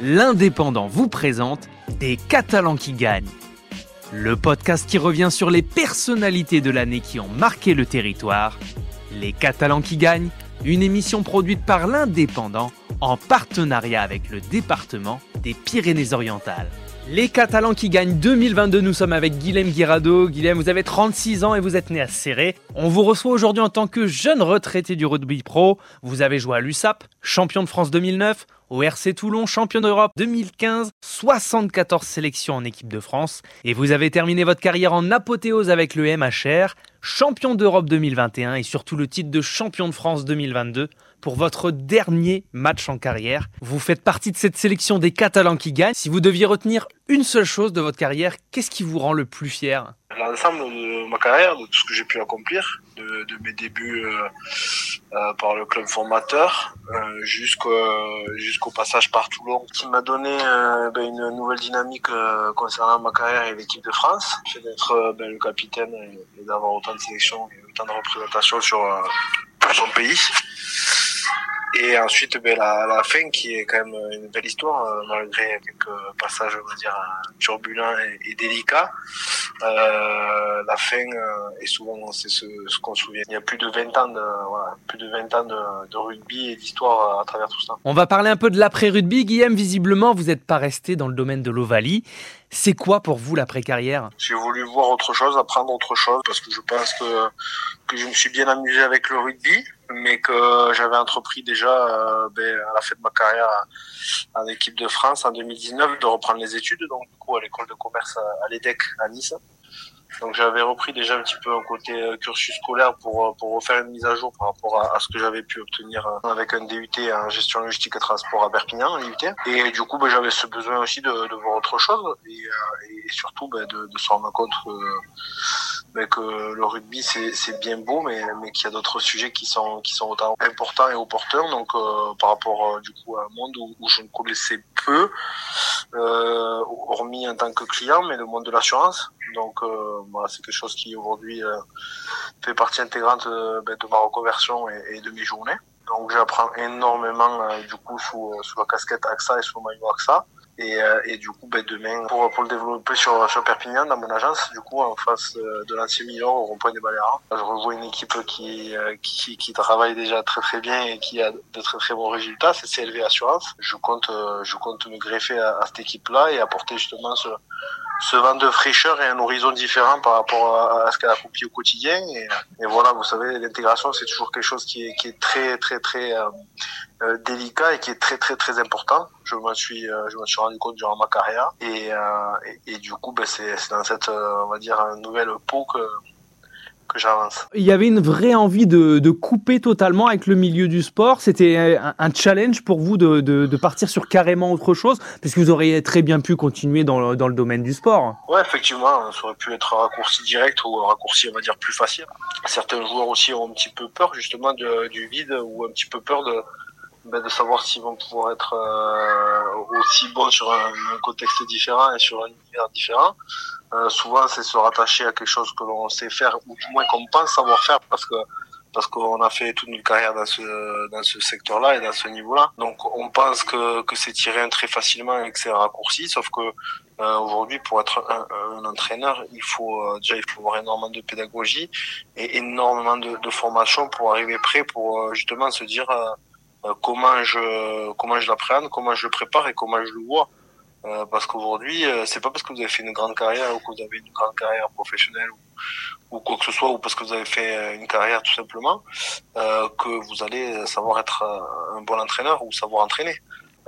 l'Indépendant vous présente Des Catalans qui gagnent. Le podcast qui revient sur les personnalités de l'année qui ont marqué le territoire. Les Catalans qui gagnent, une émission produite par l'Indépendant en partenariat avec le département des Pyrénées-Orientales. Les Catalans qui gagnent 2022, nous sommes avec Guilhem Guirado. Guilhem, vous avez 36 ans et vous êtes né à Serré. On vous reçoit aujourd'hui en tant que jeune retraité du rugby pro. Vous avez joué à l'USAP, champion de France 2009, au RC Toulon, champion d'Europe 2015, 74 sélections en équipe de France. Et vous avez terminé votre carrière en apothéose avec le MHR, champion d'Europe 2021 et surtout le titre de champion de France 2022 pour votre dernier match en carrière. Vous faites partie de cette sélection des Catalans qui gagnent. Si vous deviez retenir une seule chose de votre carrière, qu'est-ce qui vous rend le plus fier? L'ensemble de ma carrière, de tout ce que j'ai pu accomplir, de, mes débuts euh, euh, par le club formateur euh, jusqu'au passage par Toulon, qui m'a donné euh, ben, une nouvelle dynamique euh, concernant ma carrière et l'équipe de France, c'est d'être ben, le capitaine et, d'avoir autant de sélections et autant de représentations sur, sur son pays. Et ensuite, ben, la, la fin qui est quand même une belle histoire, malgré quelques passages, on va dire, turbulents et délicats. Euh, la fin euh, est souvent c'est ce, ce qu'on se souvient. Il y a plus de 20 ans de, voilà, plus de 20 ans de, de rugby et d'histoire à travers tout ça. On va parler un peu de l'après-rugby. Guillaume, visiblement, vous n'êtes pas resté dans le domaine de l'Ovalie. C'est quoi pour vous l'après-carrière? J'ai voulu voir autre chose, apprendre autre chose, parce que je pense que, que je me suis bien amusé avec le rugby, mais que j'avais entrepris déjà euh, ben, à la fin de ma carrière en équipe de France en 2019 de reprendre les études, donc du coup à l'école de commerce à, à l'EDEC à Nice. Donc j'avais repris déjà un petit peu un côté euh, cursus scolaire pour euh, pour refaire une mise à jour par rapport à, à ce que j'avais pu obtenir avec un DUT en gestion logistique et transport à Perpignan, un IUT. Et du coup, ben, j'avais ce besoin aussi de, de voir autre chose et, et surtout ben, de, de se rendre compte que, ben, que le rugby c'est bien beau, mais mais qu'il y a d'autres sujets qui sont qui sont autant importants et opportuns. Donc euh, par rapport du coup à un monde où, où je ne connaissais peu, euh, hormis en tant que client, mais le monde de l'assurance. Donc euh, voilà, c'est quelque chose qui aujourd'hui euh, fait partie intégrante euh, ben, de ma reconversion et, et, de mes journées. Donc j'apprends énormément euh, du coup sous, sous la casquette AXA et sous le maillot AXA. Et, et, du coup, ben, demain, pour, le développer sur, Perpignan, dans mon agence, du coup, en face de l'ancien million au rond-point des Baléares, je revois une équipe qui, qui, travaille déjà très très bien et qui a de très très bons résultats, c'est CLV Assurance. Je compte, je compte me greffer à, cette équipe-là et apporter justement ce, vent de fraîcheur et un horizon différent par rapport à, ce qu'elle accomplit au quotidien. Et, voilà, vous savez, l'intégration, c'est toujours quelque chose qui est, très, très, très euh, euh, délicat et qui est très, très, très important. Je m'en suis, euh, je m'en suis rendu compte durant ma carrière. Et, et, et du coup, ben, c'est dans cette, on va dire, nouvelle peau que que j'avance. Il y avait une vraie envie de, de, couper totalement avec le milieu du sport. C'était un, un, challenge pour vous de, de, de, partir sur carrément autre chose, parce que vous auriez très bien pu continuer dans le, dans le domaine du sport. Ouais, effectivement, ça aurait pu être un raccourci direct ou un raccourci, on va dire, plus facile. Certains joueurs aussi ont un petit peu peur justement du vide ou un petit peu peur de, ben, de savoir s'ils vont pouvoir être euh, aussi bons sur un, un, contexte différent et sur un univers différent. Euh, souvent, c'est se rattacher à quelque chose que l'on sait faire ou du moins qu'on pense savoir faire parce que parce qu'on a fait toute notre carrière dans ce dans ce secteur-là et dans ce niveau-là. Donc, on pense que que c'est tiré très facilement et que c'est raccourci, sauf que euh, aujourd'hui, pour être un, un, entraîneur, il faut euh, déjà il faut avoir énormément de pédagogie et énormément de, de formation pour arriver prêt pour euh, justement se dire euh, comment je comment je l'appréhende, comment je le prépare et comment je le vois. Euh, parce qu'aujourd'hui, euh, c'est pas parce que vous avez fait une grande carrière ou que vous avez une grande carrière professionnelle ou, ou quoi que ce soit, ou parce que vous avez fait une carrière tout simplement, euh, que vous allez savoir être un bon entraîneur ou savoir entraîner.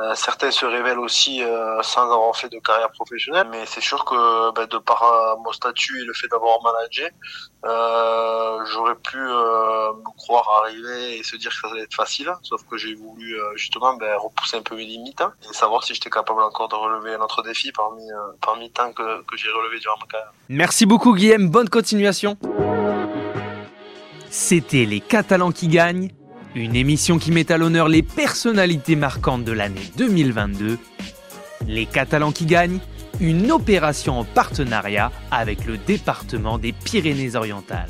Euh, certains se révèlent aussi euh, sans avoir fait de carrière professionnelle, mais c'est sûr que ben, de par euh, mon statut et le fait d'avoir managé, j'aurais pu me croire arriver et se dire que ça allait être facile, sauf que j'ai voulu justement ben, repousser un peu mes limites hein, et savoir si j'étais capable encore de relever un autre défi parmi, parmi tant que, que j'ai relevé durant ma carrière. Merci beaucoup Guillaume, bonne continuation. C'était les Catalans qui gagnent une émission qui met à l'honneur les personnalités marquantes de l'année 2022. Les Catalans qui gagnent, une opération en partenariat avec le département des Pyrénées-Orientales.